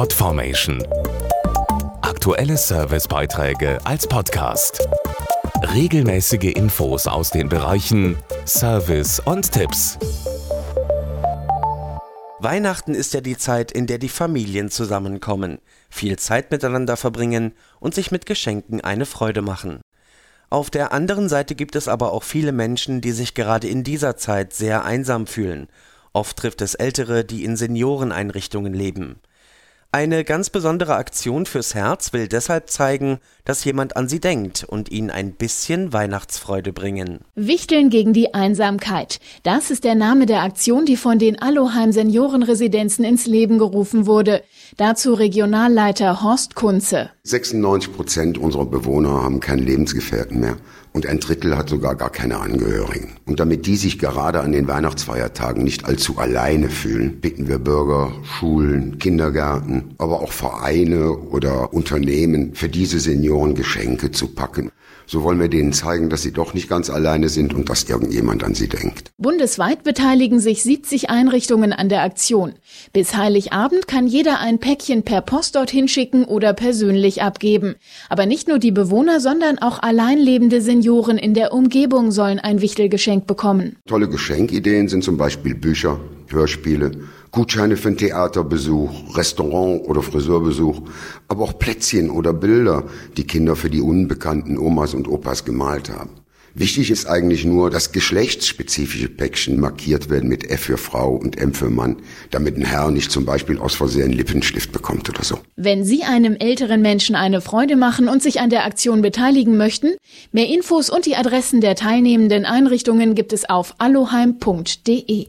Podformation. Aktuelle Servicebeiträge als Podcast. Regelmäßige Infos aus den Bereichen Service und Tipps. Weihnachten ist ja die Zeit, in der die Familien zusammenkommen, viel Zeit miteinander verbringen und sich mit Geschenken eine Freude machen. Auf der anderen Seite gibt es aber auch viele Menschen, die sich gerade in dieser Zeit sehr einsam fühlen. Oft trifft es Ältere, die in Senioreneinrichtungen leben. Eine ganz besondere Aktion fürs Herz will deshalb zeigen, dass jemand an sie denkt und ihnen ein bisschen Weihnachtsfreude bringen. Wichteln gegen die Einsamkeit. Das ist der Name der Aktion, die von den Aloheim Seniorenresidenzen ins Leben gerufen wurde. Dazu Regionalleiter Horst Kunze. 96 Prozent unserer Bewohner haben keinen Lebensgefährten mehr und ein Drittel hat sogar gar keine Angehörigen. Und damit die sich gerade an den Weihnachtsfeiertagen nicht allzu alleine fühlen, bitten wir Bürger, Schulen, Kindergärten, aber auch Vereine oder Unternehmen für diese Senioren Geschenke zu packen. So wollen wir denen zeigen, dass sie doch nicht ganz alleine sind und dass irgendjemand an sie denkt. Bundesweit beteiligen sich 70 Einrichtungen an der Aktion. Bis Heiligabend kann jeder ein Päckchen per Post dorthin schicken oder persönlich abgeben. Aber nicht nur die Bewohner, sondern auch alleinlebende Senioren in der Umgebung sollen ein Wichtelgeschenk bekommen. Tolle Geschenkideen sind zum Beispiel Bücher, Hörspiele, Gutscheine für einen Theaterbesuch, Restaurant oder Friseurbesuch, aber auch Plätzchen oder Bilder, die Kinder für die unbekannten Omas und Opas gemalt haben. Wichtig ist eigentlich nur, dass geschlechtsspezifische Päckchen markiert werden mit F für Frau und M für Mann, damit ein Herr nicht zum Beispiel aus Versehen Lippenstift bekommt oder so. Wenn Sie einem älteren Menschen eine Freude machen und sich an der Aktion beteiligen möchten, mehr Infos und die Adressen der teilnehmenden Einrichtungen gibt es auf aloheim.de